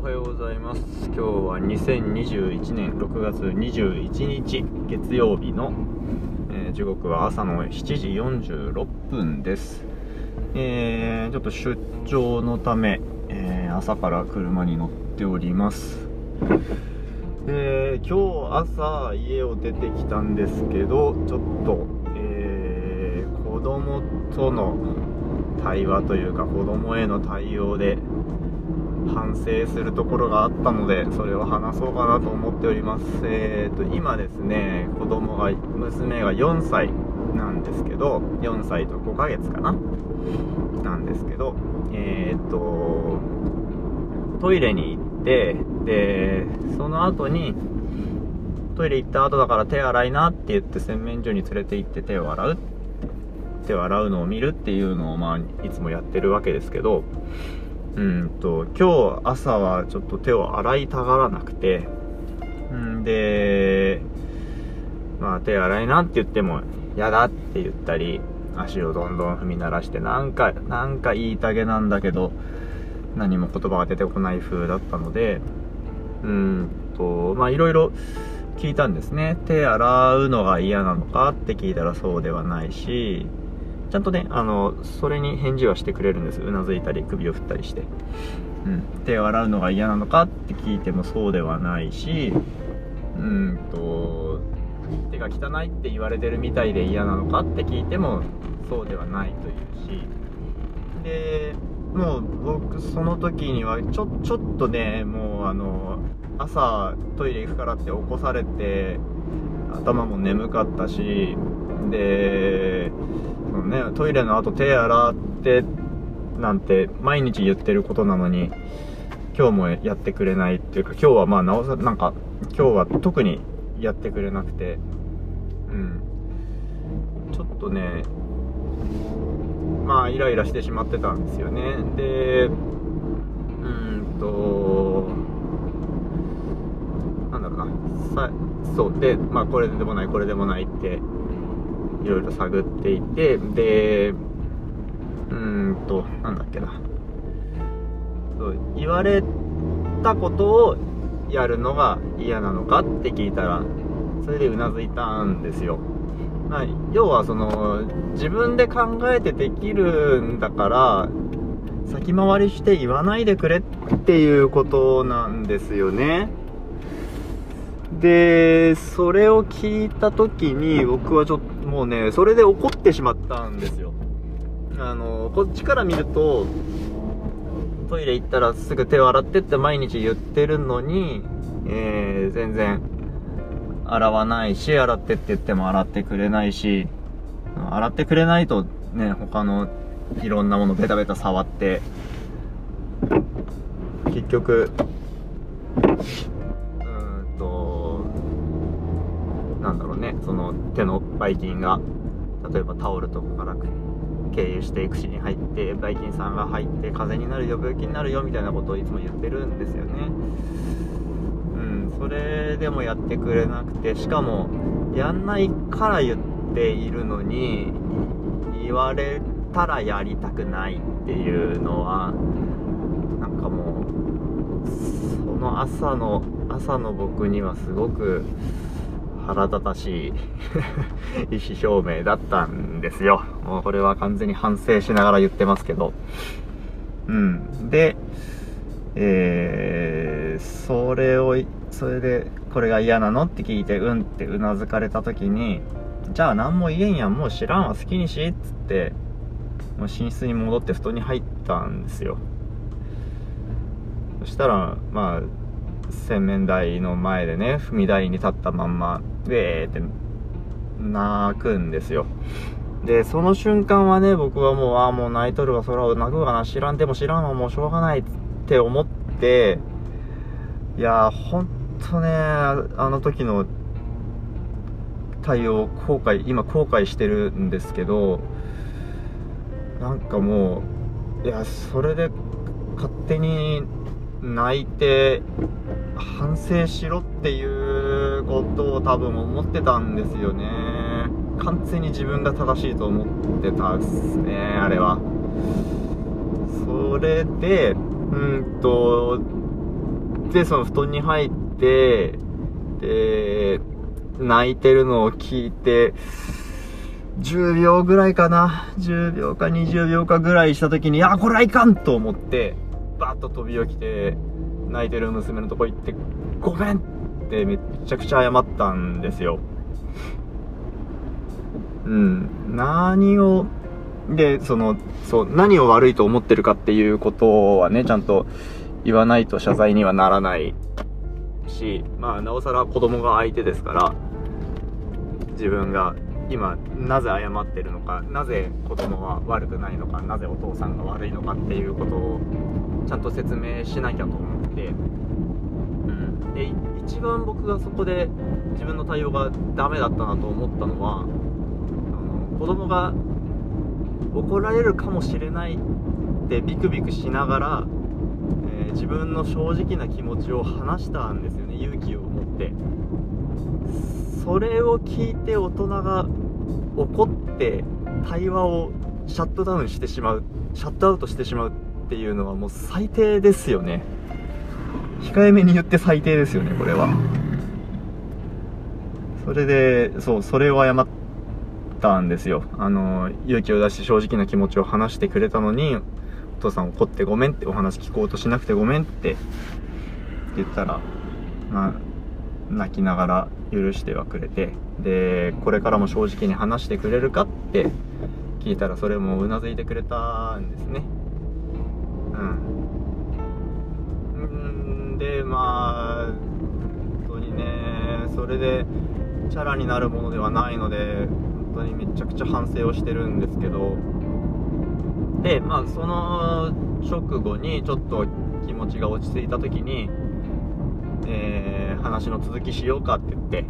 おはようございます。今日は2021年6月21日月曜日の、えー、時刻は朝の7時46分です。えー、ちょっと出張のため、えー、朝から車に乗っております。え、今日朝家を出てきたんですけどちょっと、えー、子供との対話というか子供への対応で反省するところがあったのでそれを話そうかなと思っております。えーと今ですね子供が娘が4歳なんですけど4歳と5ヶ月かな？なんですけどえーとトイレに行ってでその後にトイレ行った後だから手洗いなって言って洗面所に連れて行って手を洗う手を洗うのを見るっていうのをまあいつもやってるわけですけどうんと今日朝はちょっと手を洗いたがらなくてんでまあ手洗いなって言っても嫌だって言ったり足をどんどん踏み鳴らしてなんかなんか言いたげなんだけど何も言葉が出てこない風だったのでうんとまあいろいろ聞いたんですね。手洗うのが嫌なのかって聞いたらそうではないしちゃんとね、あの、それに返事はしてくれるんです。うなずいたり、首を振ったりして。うん。手を洗うのが嫌なのかって聞いてもそうではないし、うんと、手が汚いって言われてるみたいで嫌なのかって聞いてもそうではないというし、で、もう僕その時にはちょ、ちょっとね、もうあの、朝トイレ行くからって起こされて、頭も眠かったし、で、ね、トイレの後手洗ってなんて毎日言ってることなのに、今日もやってくれないっていうか、今日はまあなおさ、なんか、今日は特にやってくれなくて、うん。ちょっとね、まあイライラしてしまってたんですよね。で、うんと、なんだろうな、さ、そう、で、まあこれでもない、これでもないっていろいろ探っていてでうーんとなんだっけな。そう言われたことをやるのが嫌なのかって聞いたらそれでうなずいたんですよ、まあ、要はその自分で考えてできるんだから先回りして言わないでくれっていうことなんですよね。で、それを聞いた時に僕はちょっともうね、それで怒ってしまったんですよ。あの、こっちから見ると、トイレ行ったらすぐ手を洗ってって毎日言ってるのに、えー、全然洗わないし、洗ってって言っても洗ってくれないし、洗ってくれないとね、他のいろんなものベタベタ触って、結局、その手のばい菌が例えばタオルとかから経由して口に入ってばい菌さんが入って風邪になるよ病気になるよみたいなことをいつも言ってるんですよね。うんそれでもやってくれなくてしかもやんないから言っているのに言われたらやりたくないっていうのはなんかもうその朝の朝の僕にはすごく腹立たしい 意思表明だったんですよ。もうこれは完全に反省しながら言ってますけど。うん。で、えー、それを、それで、これが嫌なの？って聞いて、うんってうなずかれた時に、じゃあ何も言えんやん、もう知らんわ、好きにし、っつって、もう寝室に戻って布団に入ったんですよ。そしたら、まあ、洗面台の前でね、踏み台に立ったまんま、でーって泣くんですよ。で、その瞬間はね、僕はもう、ああ、もう泣いとるわ、そら泣くわな、知らんでも知らんわ、もうしょうがないって思って、いやー、ほんとね、あの時の対応、後悔、今後悔してるんですけど、なんかもう、いや、それで勝手に泣いて、反省しろっていうことを多分思ってたんですよね。完全に自分が正しいと思ってたっすねあれは。それでうんとでその布団に入ってで泣いてるのを聞いて10秒ぐらいかな。10秒か20秒かぐらいした時にあこれはいかんと思って。バッと飛び起きて泣いてる娘のとこ行ってごめんってめっちゃくちゃ謝ったんですよ。うん。何をでそのそう何を悪いと思ってるかっていうことはねちゃんと言わないと謝罪にはならないしまあなおさら子供が相手ですから自分が今なぜ謝ってるのかなぜ子供は悪くないのかなぜお父さんが悪いのかっていうことをちゃんと説明しなきゃと思って、うん、で一番僕がそこで自分の対応がダメだったなと思ったのはあの子供が怒られるかもしれないってビクビクしながら、えー、自分の正直な気持ちを話したんですよね勇気を持ってそれを聞いて大人が怒って対話をシャットダウンしてしまうシャットアウトしてしまうっていうのはもう最低ですよね。控えめに言って最低ですよねこれは。それでそうそれを謝ったんですよ。あの勇気を出して正直な気持ちを話してくれたのにお父さん怒ってごめんってお話聞こうとしなくてごめんって言ったらまあ泣きながら許してはくれてでこれからも正直に話してくれるかって聞いたらそれもうなずいてくれたんですね。うん。でまあ本当にねそれでチャラになるものではないので本当にめちゃくちゃ反省をしてるんですけど。でまあその直後にちょっと気持ちが落ち着いた時にえー、話の続きしようかって言って、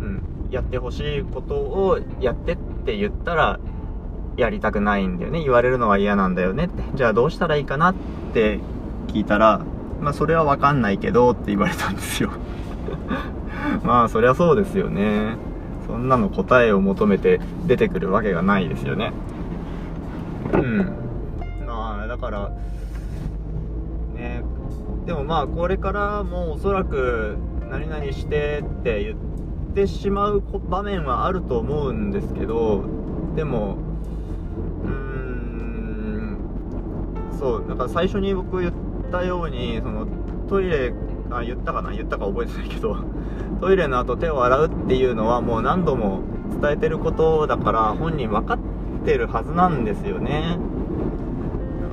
うん、やってほしいことをやってって言ったら、やりたくないんだよね。言われるのは嫌なんだよねって。じゃあどうしたらいいかなって聞いたら、まあそれはわかんないけどって言われたんですよ まあそりゃそうですよね。そんなの答えを求めて出てくるわけがないですよね。うん。まあだから、でもまあこれからもおそらく何々してって言ってしまう場面はあると思うんですけどでもうーんそうだから最初に僕言ったようにそのトイレあ言ったかな言ったか覚えてないけど トイレの後手を洗うっていうのはもう何度も伝えてることだから本人分かってるはずなんですよね。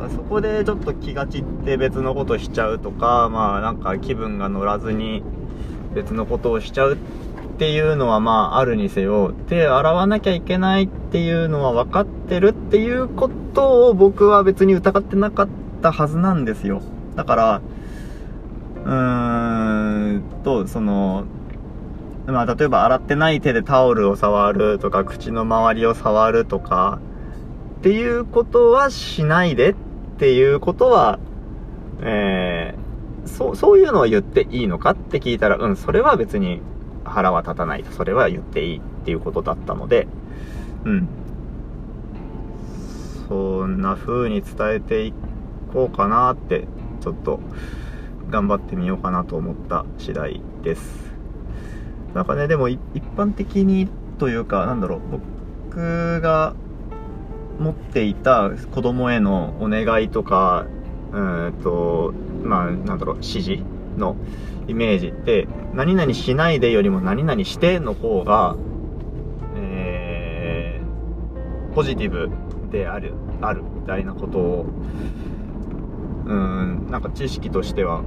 そこでちょっと気が散って別のことしちゃうとか、まあなんか気分が乗らずに別のことをしちゃうっていうのはまああるにせよ、手洗わなきゃいけないっていうのは分かってるっていうことを僕は別に疑ってなかったはずなんですよ。だから、うーんと、その、まあ例えば洗ってない手でタオルを触るとか、口の周りを触るとか、っていうことはしないでっっていうことは、えー、そう、そういうのは言っていいのかって聞いたら、うん、それは別に腹は立たないと。それは言っていいっていうことだったので、うん。そんな風に伝えていこうかなって、ちょっと頑張ってみようかなと思った次第です。なんかね、でも一般的にというか、なんだろう、僕が持っていた子供へのお願いとか、うんと、まあ、なんだろう、指示のイメージって、何々しないでよりも何々しての方が、えー、ポジティブである、あるみたいなことを、うん、なんか知識としては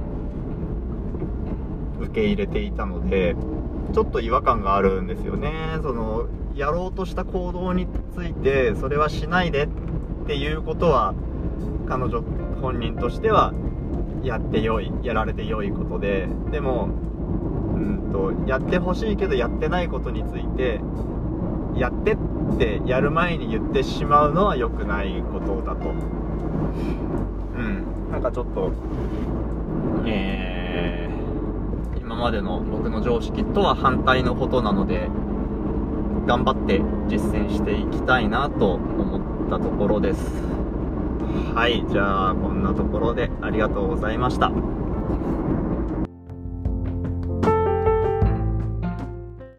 受け入れていたので、ちょっと違和感があるんですよね。その、やろうとした行動についてそれはしないでっていうことは彼女本人としてはやってよいやられてよいことででもうんとやってほしいけどやってないことについてやってってやる前に言ってしまうのは良くないことだと。うん。なんかちょっとえー、今までの僕の常識とは反対のことなので頑張って実践していきたいなと思ったところです。はいじゃあこんなところでありがとうございました。